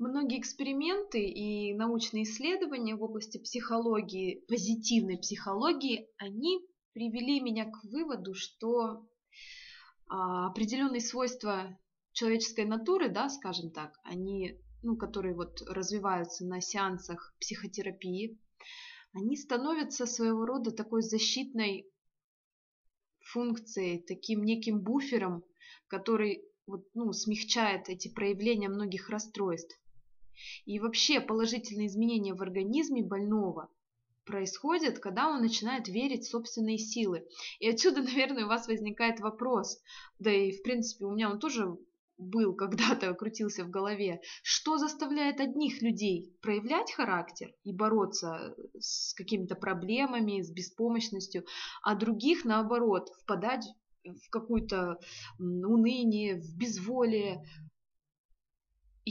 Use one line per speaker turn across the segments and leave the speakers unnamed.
Многие эксперименты и научные исследования в области психологии, позитивной психологии, они привели меня к выводу, что а, определенные свойства человеческой натуры, да, скажем так, они, ну, которые вот развиваются на сеансах психотерапии, они становятся своего рода такой защитной функцией, таким неким буфером, который вот, ну, смягчает эти проявления многих расстройств. И вообще положительные изменения в организме больного происходят, когда он начинает верить в собственные силы. И отсюда, наверное, у вас возникает вопрос, да и в принципе у меня он тоже был когда-то, крутился в голове, что заставляет одних людей проявлять характер и бороться с какими-то проблемами, с беспомощностью, а других, наоборот, впадать в какое-то уныние, в безволие,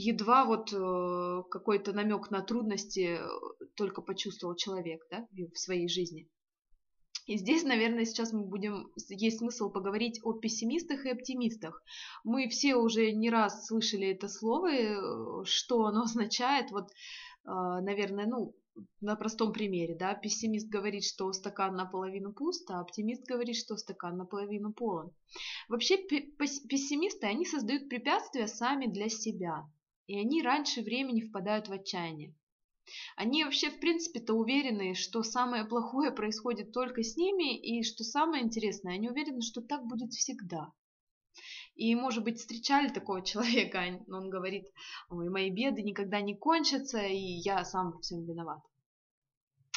едва вот э, какой-то намек на трудности э, только почувствовал человек да, в своей жизни. И здесь, наверное, сейчас мы будем, есть смысл поговорить о пессимистах и оптимистах. Мы все уже не раз слышали это слово, э, что оно означает. Вот, наверное, ну, на простом примере, да, пессимист говорит, что стакан наполовину пуст, а оптимист говорит, что стакан наполовину полон. Вообще пессимисты, они создают препятствия сами для себя, и они раньше времени впадают в отчаяние. Они вообще, в принципе-то, уверены, что самое плохое происходит только с ними, и что самое интересное, они уверены, что так будет всегда. И, может быть, встречали такого человека, он говорит, ой, мои беды никогда не кончатся, и я сам во всем виноват.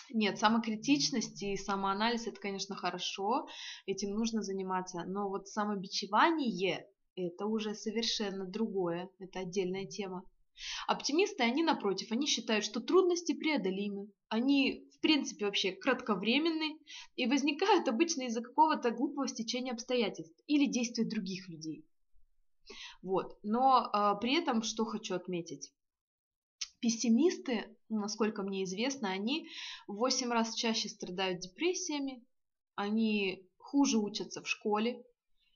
Нет, самокритичность и самоанализ это, конечно, хорошо, этим нужно заниматься, но вот самобичевание это уже совершенно другое, это отдельная тема. Оптимисты, они напротив, они считают, что трудности преодолимы, они в принципе вообще кратковременны и возникают обычно из-за какого-то глупого стечения обстоятельств или действий других людей. Вот. Но а, при этом, что хочу отметить, пессимисты, насколько мне известно, они в 8 раз чаще страдают депрессиями, они хуже учатся в школе,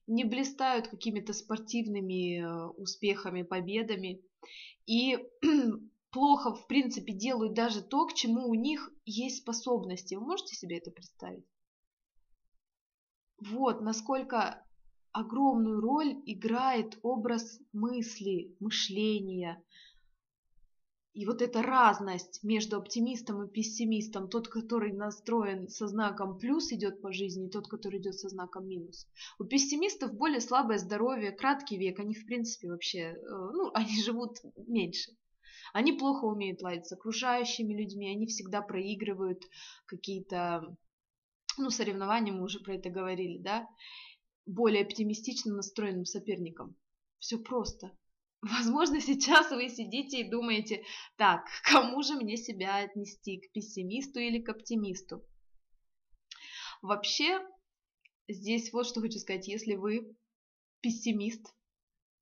не блистают какими-то спортивными э, успехами, победами и плохо, в принципе, делают даже то, к чему у них есть способности. Вы можете себе это представить? Вот насколько огромную роль играет образ мысли, мышления, и вот эта разность между оптимистом и пессимистом, тот, который настроен со знаком плюс идет по жизни, и тот, который идет со знаком минус. У пессимистов более слабое здоровье, краткий век, они в принципе вообще, э, ну, они живут меньше. Они плохо умеют ладить с окружающими людьми, они всегда проигрывают какие-то, ну, соревнования, мы уже про это говорили, да, более оптимистично настроенным соперникам. Все просто. Возможно, сейчас вы сидите и думаете, так, кому же мне себя отнести, к пессимисту или к оптимисту? Вообще, здесь вот что хочу сказать, если вы пессимист,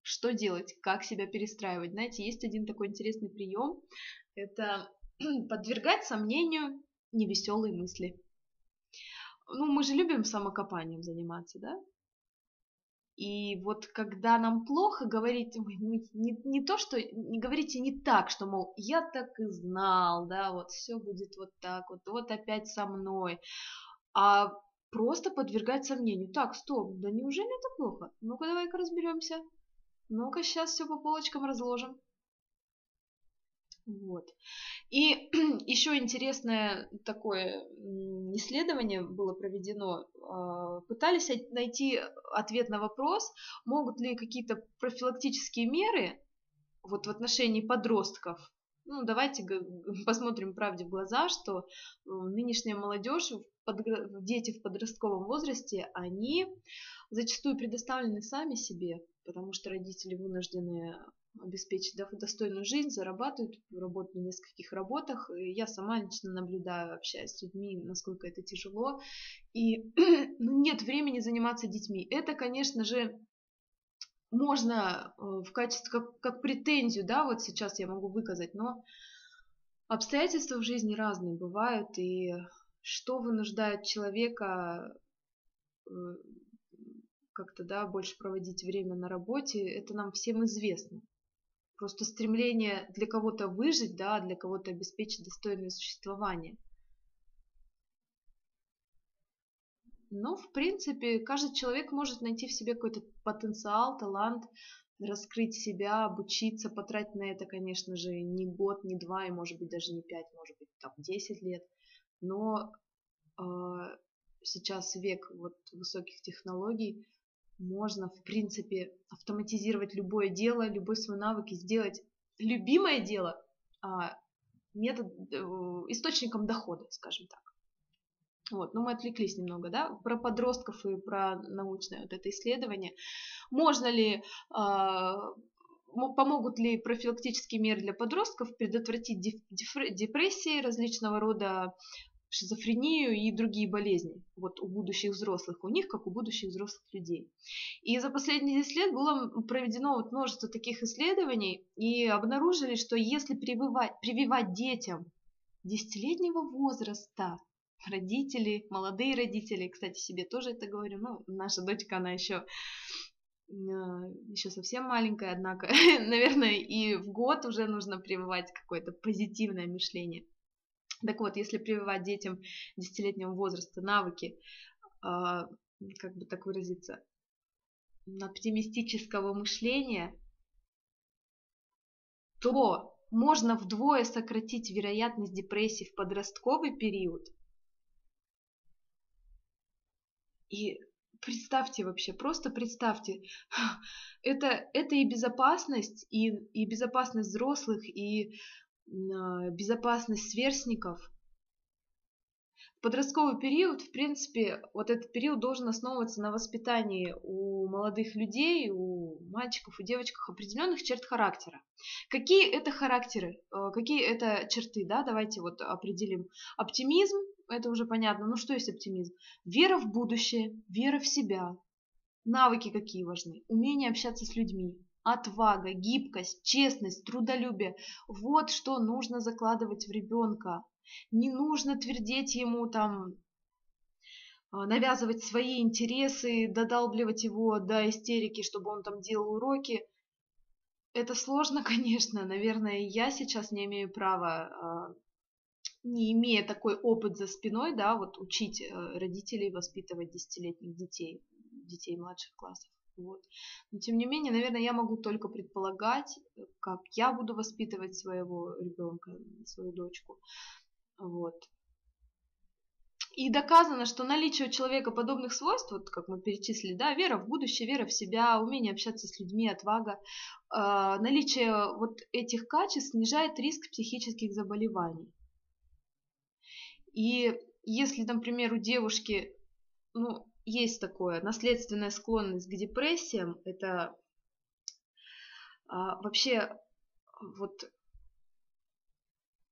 что делать, как себя перестраивать? Знаете, есть один такой интересный прием, это подвергать сомнению невеселые мысли. Ну, мы же любим самокопанием заниматься, да? И вот когда нам плохо, говорить, ну, не, не то, что не говорите не так, что, мол, я так и знал, да, вот все будет вот так вот, вот опять со мной, а просто подвергать сомнению. Так, стоп, да неужели это плохо? Ну-ка давай-ка разберемся. Ну-ка сейчас все по полочкам разложим. Вот. И еще интересное такое исследование было проведено. А, пытались найти ответ на вопрос, могут ли какие-то профилактические меры вот в отношении подростков ну, давайте посмотрим правде в глаза, что нынешняя молодежь, дети в подростковом возрасте, они зачастую предоставлены сами себе, потому что родители вынуждены обеспечить достойную жизнь, зарабатывают, работают на нескольких работах. И я сама лично наблюдаю, общаюсь с людьми, насколько это тяжело. И ну, нет времени заниматься детьми. Это, конечно же, можно э, в качестве, как, как претензию, да, вот сейчас я могу выказать, но обстоятельства в жизни разные бывают, и что вынуждает человека э, как-то, да, больше проводить время на работе, это нам всем известно. Просто стремление для кого-то выжить, да, для кого-то обеспечить достойное существование. Но, в принципе, каждый человек может найти в себе какой-то потенциал, талант, раскрыть себя, обучиться, потратить на это, конечно же, не год, не два, и, может быть, даже не пять, может быть, там, десять лет. Но э, сейчас век вот высоких технологий, можно, в принципе, автоматизировать любое дело, любой свой навык и сделать любимое дело а, метод, э, источником дохода, скажем так. Вот, но мы отвлеклись немного, да, про подростков и про научное вот это исследование. Можно ли, а, помогут ли профилактические меры для подростков предотвратить депрессии различного рода шизофрению и другие болезни вот у будущих взрослых, у них, как у будущих взрослых людей. И за последние 10 лет было проведено вот множество таких исследований, и обнаружили, что если прививать, прививать детям десятилетнего возраста, родители, молодые родители, кстати, себе тоже это говорю, ну, наша дочка, она еще э, еще совсем маленькая, однако, наверное, и в год уже нужно прививать какое-то позитивное мышление. Так вот, если прививать детям десятилетнего возраста навыки, а, как бы так выразиться, оптимистического мышления, то можно вдвое сократить вероятность депрессии в подростковый период. И представьте вообще, просто представьте, это, это и безопасность, и, и безопасность взрослых, и безопасность сверстников. Подростковый период, в принципе, вот этот период должен основываться на воспитании у молодых людей, у мальчиков, у девочек определенных черт характера. Какие это характеры, э, какие это черты, да, давайте вот определим. Оптимизм, это уже понятно, ну что есть оптимизм? Вера в будущее, вера в себя. Навыки какие важны? Умение общаться с людьми, Отвага, гибкость, честность, трудолюбие – вот что нужно закладывать в ребенка. Не нужно твердеть ему там, а, навязывать свои интересы, додалбливать его до истерики, чтобы он там делал уроки. Это сложно, конечно. Наверное, я сейчас не имею права, а, не имея такой опыт за спиной, да, вот учить э, родителей воспитывать десятилетних детей, детей младших классов. Вот. Но тем не менее, наверное, я могу только предполагать, как я буду воспитывать своего ребенка, свою дочку. Вот. И доказано, что наличие у человека подобных свойств, вот как мы перечислили, да, вера в будущее, вера в себя, умение общаться с людьми, отвага, э, наличие вот этих качеств снижает риск психических заболеваний. И если, например, у девушки, ну, есть такое, наследственная склонность к депрессиям, это а, вообще вот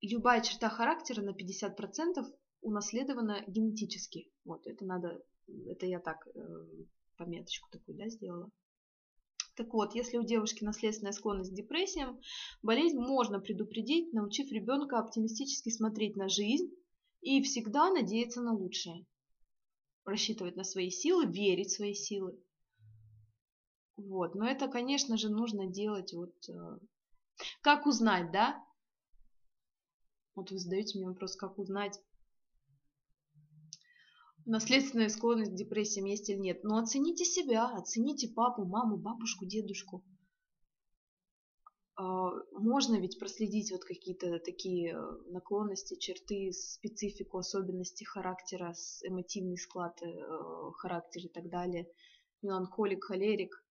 любая черта характера на 50% унаследована генетически. Вот, это надо, это я так э, пометочку такую, да, сделала. Так вот, если у девушки наследственная склонность к депрессиям, болезнь можно предупредить, научив ребенка оптимистически смотреть на жизнь и всегда надеяться на лучшее рассчитывать на свои силы, верить в свои силы. Вот, но это, конечно же, нужно делать вот... Э, как узнать, да? Вот вы задаете мне вопрос, как узнать, наследственная склонность к депрессиям есть или нет. Но оцените себя, оцените папу, маму, бабушку, дедушку. А, можно ведь проследить вот какие-то такие э, наклонности, черты, специфику, особенности характера, эмотивный склад э, характера и так далее, меланхолик, холерик.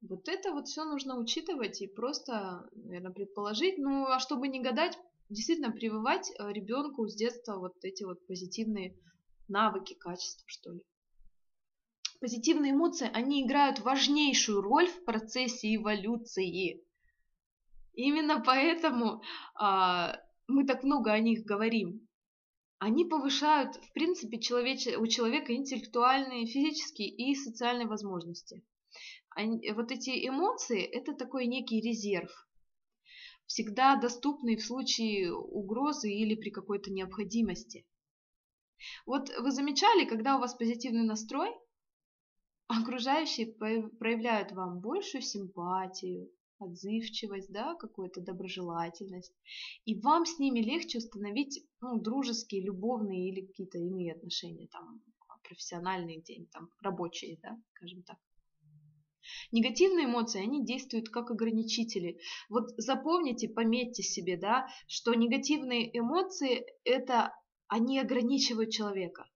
Вот это вот все нужно учитывать и просто, наверное, предположить. Ну, а чтобы не гадать, действительно прививать э, ребенку с детства вот эти вот позитивные навыки, качества, что ли. Позитивные эмоции, они играют важнейшую роль в процессе эволюции. Именно поэтому а, мы так много о них говорим. Они повышают, в принципе, человеч... у человека интеллектуальные, физические и социальные возможности. Они, вот эти эмоции – это такой некий резерв, всегда доступный в случае угрозы или при какой-то необходимости. Вот вы замечали, когда у вас позитивный настрой, окружающие проявляют вам большую симпатию, отзывчивость, да, какую-то доброжелательность. И вам с ними легче установить ну, дружеские, любовные или какие-то иные отношения, там, профессиональные, день, там, рабочие, да, скажем так. Негативные эмоции, они действуют как ограничители. Вот запомните, пометьте себе, да, что негативные эмоции – это они ограничивают человека.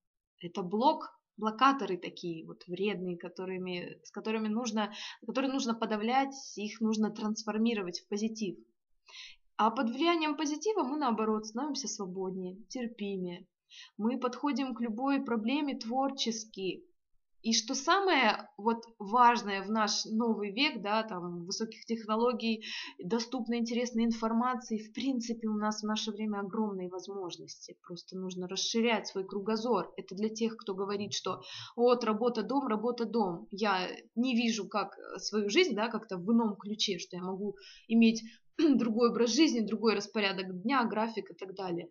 Это блок, блокаторы такие вот вредные, которыми, с которыми нужно, которые нужно подавлять, их нужно трансформировать в позитив. А под влиянием позитива мы, наоборот, становимся свободнее, терпимее. Мы подходим к любой проблеме творчески, и что самое вот важное в наш новый век, да, там, высоких технологий, доступной интересной информации, в принципе, у нас в наше время огромные возможности. Просто нужно расширять свой кругозор. Это для тех, кто говорит, что вот работа-дом, работа-дом. Я не вижу как свою жизнь, да, как-то в ином ключе, что я могу иметь другой образ жизни, другой распорядок дня, график и так далее.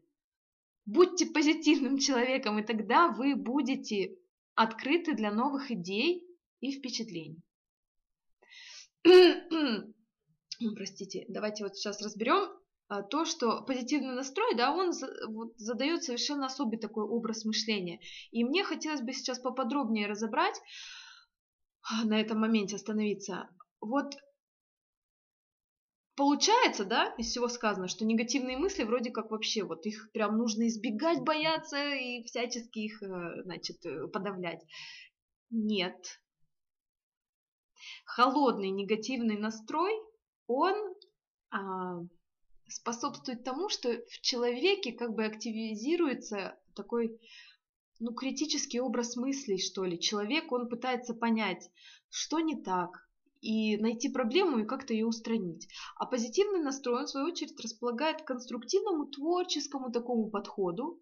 Будьте позитивным человеком, и тогда вы будете открыты для новых идей и впечатлений. Простите, давайте вот сейчас разберем а, то, что позитивный настрой, да, он задает совершенно особый такой образ мышления. И мне хотелось бы сейчас поподробнее разобрать, а, на этом моменте остановиться. Вот Получается, да, из всего сказано, что негативные мысли вроде как вообще вот их прям нужно избегать, бояться и всячески их, э, значит, э, подавлять. Нет. Холодный негативный настрой, он а, способствует тому, что в человеке как бы активизируется такой, ну, критический образ мыслей, что ли. Человек, он пытается понять, что не так, и найти проблему и как-то ее устранить. А позитивный настрой, он, в свою очередь, располагает к конструктивному, творческому такому подходу.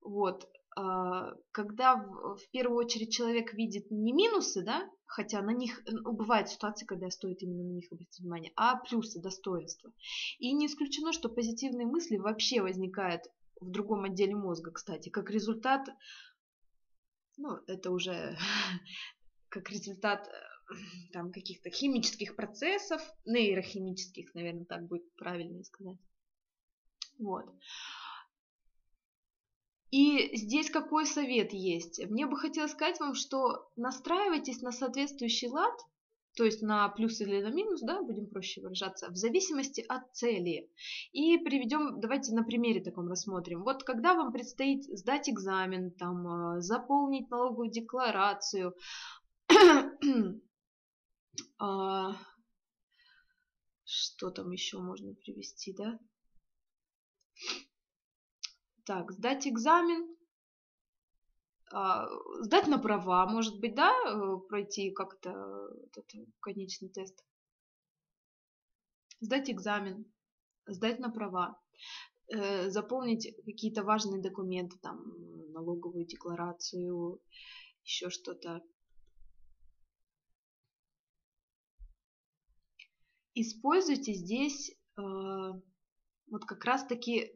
Вот. А, когда в, первую очередь человек видит не минусы, да, хотя на них ну, бывают ситуации, когда стоит именно на них обратить внимание, а плюсы, достоинства. И не исключено, что позитивные мысли вообще возникают в другом отделе мозга, кстати, как результат, ну, это уже как результат там каких-то химических процессов, нейрохимических, наверное, так будет правильно сказать. Вот. И здесь какой совет есть? Мне бы хотелось сказать вам, что настраивайтесь на соответствующий лад, то есть на плюс или на минус, да, будем проще выражаться, в зависимости от цели. И приведем, давайте на примере таком рассмотрим. Вот когда вам предстоит сдать экзамен, там, э, заполнить налоговую декларацию, а, что там еще можно привести, да? Так, сдать экзамен, а, сдать на права, может быть, да, э, пройти как-то этот конечный тест. Сдать экзамен, сдать на права, э, заполнить какие-то важные документы, там, налоговую декларацию, еще что-то. Используйте здесь э, вот как раз-таки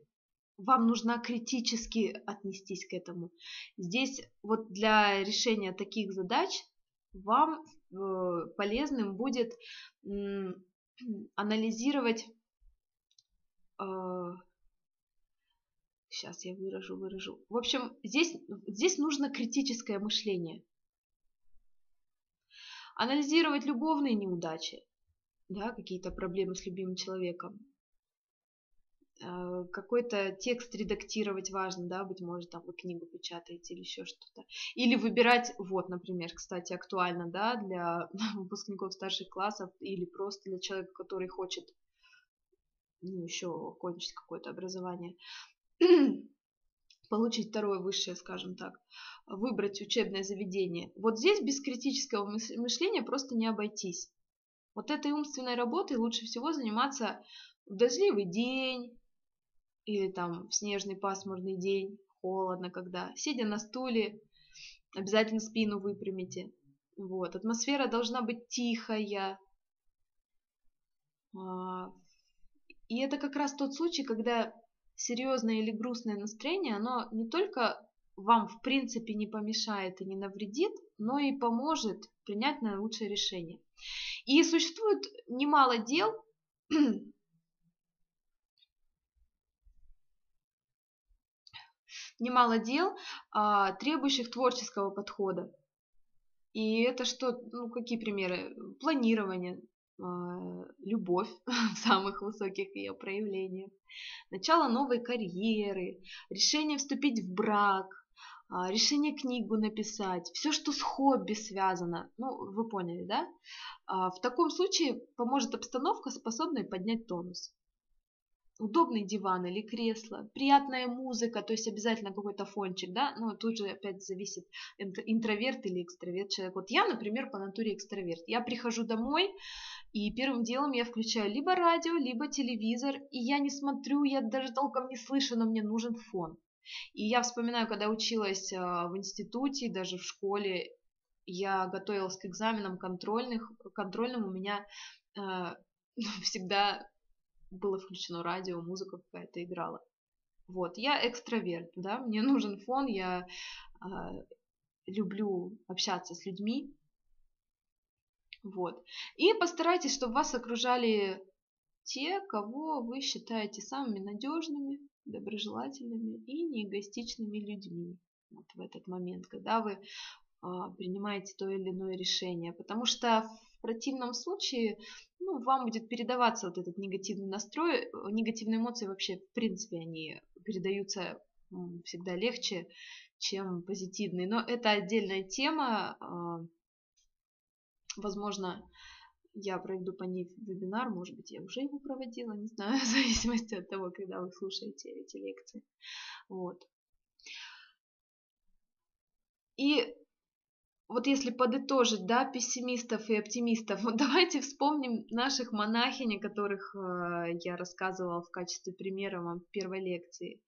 вам нужно критически отнестись к этому. Здесь вот для решения таких задач вам э, полезным будет э, анализировать э, сейчас я выражу, выражу. В общем, здесь, здесь нужно критическое мышление. Анализировать любовные неудачи, да, какие-то проблемы с любимым человеком. Э, какой-то текст редактировать важно, да, быть может, там вы книгу печатаете или еще что-то. Или выбирать, вот, например, кстати, актуально, да, для выпускников старших классов или просто для человека, который хочет ну, еще окончить какое-то образование, получить второе высшее, скажем так, выбрать учебное заведение. Вот здесь без критического мышления просто не обойтись. Вот этой умственной работой лучше всего заниматься в дождливый день или там в снежный пасмурный день, холодно когда, сидя на стуле, обязательно спину выпрямите. Вот, атмосфера должна быть тихая. А, и это как раз тот случай, когда серьезное или грустное настроение, оно не только вам в принципе не помешает и не навредит, но и поможет принять наилучшее решение. И существует немало дел, немало дел, а, требующих творческого подхода. И это что, ну какие примеры? Планирование, а, любовь в самых высоких ее проявлениях, начало новой карьеры, решение вступить в брак, решение книгу написать, все, что с хобби связано, ну, вы поняли, да? А, в таком случае поможет обстановка, способная поднять тонус удобный диван или кресло, приятная музыка, то есть обязательно какой-то фончик, да, но тут же опять зависит, интроверт или экстраверт человек. Вот я, например, по натуре экстраверт. Я прихожу домой, и первым делом я включаю либо радио, либо телевизор, и я не смотрю, я даже толком не слышу, но мне нужен фон. И я вспоминаю, когда училась а, в институте, даже в школе, я готовилась к экзаменам контрольных, контрольным у меня э, всегда было включено радио, музыка какая-то играла. Вот, я экстраверт, да, мне нужен фон, я э, люблю общаться с людьми, вот. И постарайтесь, чтобы вас окружали те, кого вы считаете самыми надежными, доброжелательными и неэгоистичными людьми вот в этот момент, когда вы а, принимаете то или иное решение. Потому что в противном случае ну, вам будет передаваться вот этот негативный настрой. Негативные эмоции вообще, в принципе, они передаются всегда легче, чем позитивные. Но это отдельная тема. А, возможно, я проведу по ней вебинар, может быть, я уже его проводила, не знаю, в зависимости от того, когда вы слушаете эти лекции. Вот. И вот если подытожить, да, пессимистов и оптимистов, вот давайте вспомним наших монахинь, о которых э, я рассказывала в качестве примера вам в первой лекции,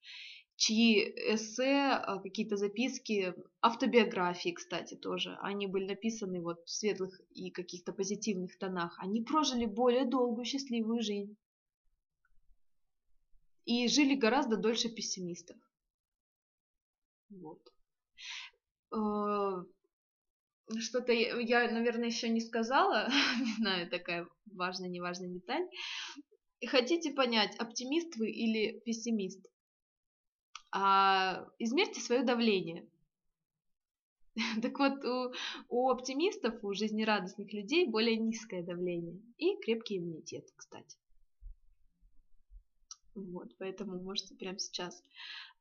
чьи эссе, э, какие-то записки, автобиографии, кстати, тоже, они были написаны вот в светлых и каких-то позитивных тонах, они прожили более долгую счастливую жизнь и жили гораздо дольше пессимистов. Вот. Э, что-то я, наверное, еще не сказала, не знаю, такая важная, неважная деталь. Хотите понять, оптимист вы или пессимист? А, измерьте свое давление. Так вот, у, у оптимистов, у жизнерадостных людей более низкое давление и крепкий иммунитет, кстати. Вот, поэтому можете прямо сейчас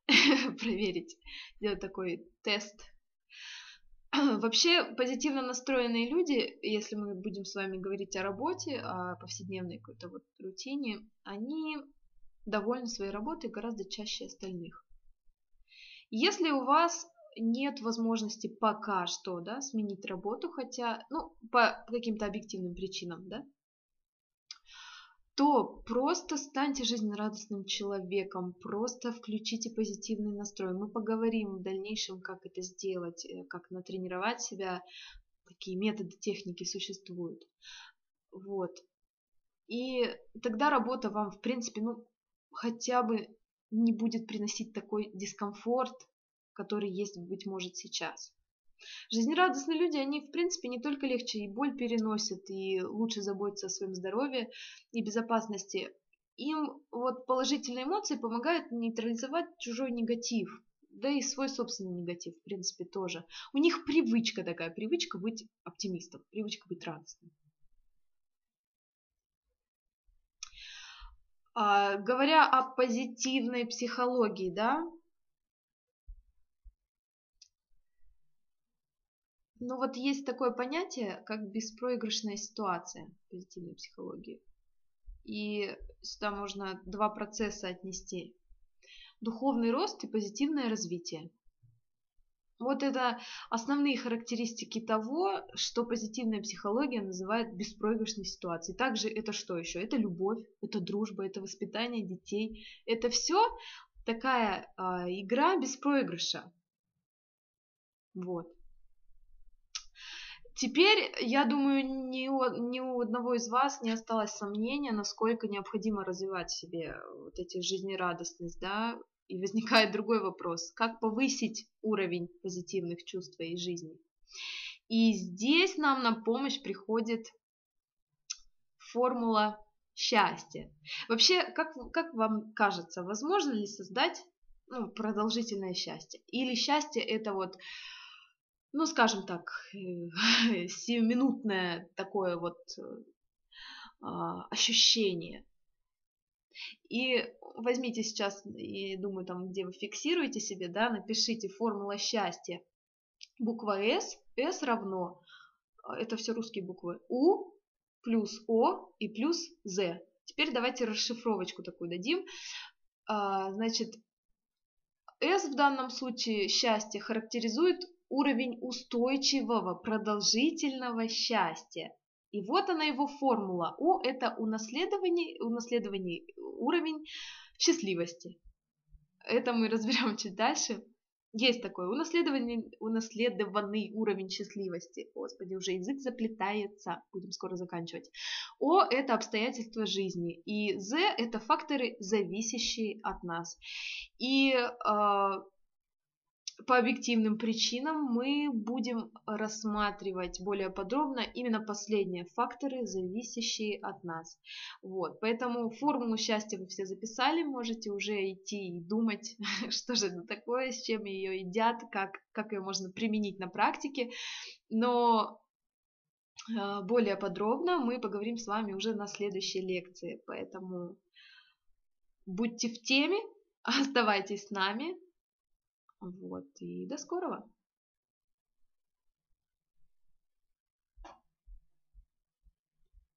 проверить, сделать такой тест Вообще позитивно настроенные люди, если мы будем с вами говорить о работе, о повседневной какой-то вот рутине, они довольны своей работой гораздо чаще остальных. Если у вас нет возможности пока что да, сменить работу, хотя, ну, по каким-то объективным причинам, да, то просто станьте жизнерадостным человеком, просто включите позитивный настрой. Мы поговорим в дальнейшем, как это сделать, э, как натренировать себя, какие методы, техники существуют. Вот. И тогда работа вам, в принципе, ну, хотя бы не будет приносить такой дискомфорт, который есть, быть может, сейчас. Жизнерадостные люди, они, в принципе, не только легче и боль переносят, и лучше заботятся о своем здоровье и безопасности. Им вот положительные эмоции помогают нейтрализовать чужой негатив, да и свой собственный негатив, в принципе, тоже. У них привычка такая, привычка быть оптимистом, привычка быть радостным. Говоря о позитивной психологии, да, Ну вот есть такое понятие, как беспроигрышная ситуация в позитивной психологии. И сюда можно два процесса отнести. Духовный рост и позитивное развитие. Вот это основные характеристики того, что позитивная психология называет беспроигрышной ситуацией. Также это что еще? Это любовь, это дружба, это воспитание детей. Это все такая э, игра без проигрыша. Вот. Теперь, я думаю, ни у, ни у одного из вас не осталось сомнения, насколько необходимо развивать в себе вот эти жизнерадостность, да, и возникает другой вопрос, как повысить уровень позитивных чувств своей жизни. И здесь нам на помощь приходит формула счастья. Вообще, как, как вам кажется, возможно ли создать ну, продолжительное счастье? Или счастье это вот, ну, скажем так, сиюминутное такое вот э, ощущение? И возьмите сейчас, я думаю, там, где вы фиксируете себе, да, напишите формула счастья. Буква S, S равно, а, это все русские буквы, U плюс О и плюс Z. Теперь давайте расшифровочку такую дадим. А, значит, S в данном случае счастье характеризует уровень устойчивого, продолжительного счастья. И вот она его формула. О – это унаследование, унаследование уровень счастливости. Это мы разберем чуть дальше. Есть такой унаследованный, унаследованный уровень счастливости. Господи, уже язык заплетается. Будем скоро заканчивать. О – это обстоятельства жизни. И З – это факторы, зависящие от нас. И э, по объективным причинам мы будем рассматривать более подробно именно последние факторы, зависящие от нас. Вот, поэтому формулу счастья вы все записали, можете уже идти и думать, что же это такое, с чем ее едят, как, как ее можно применить на практике. Но а, более подробно мы поговорим с вами уже на следующей лекции, поэтому будьте в теме, оставайтесь с нами, вот, и до скорого!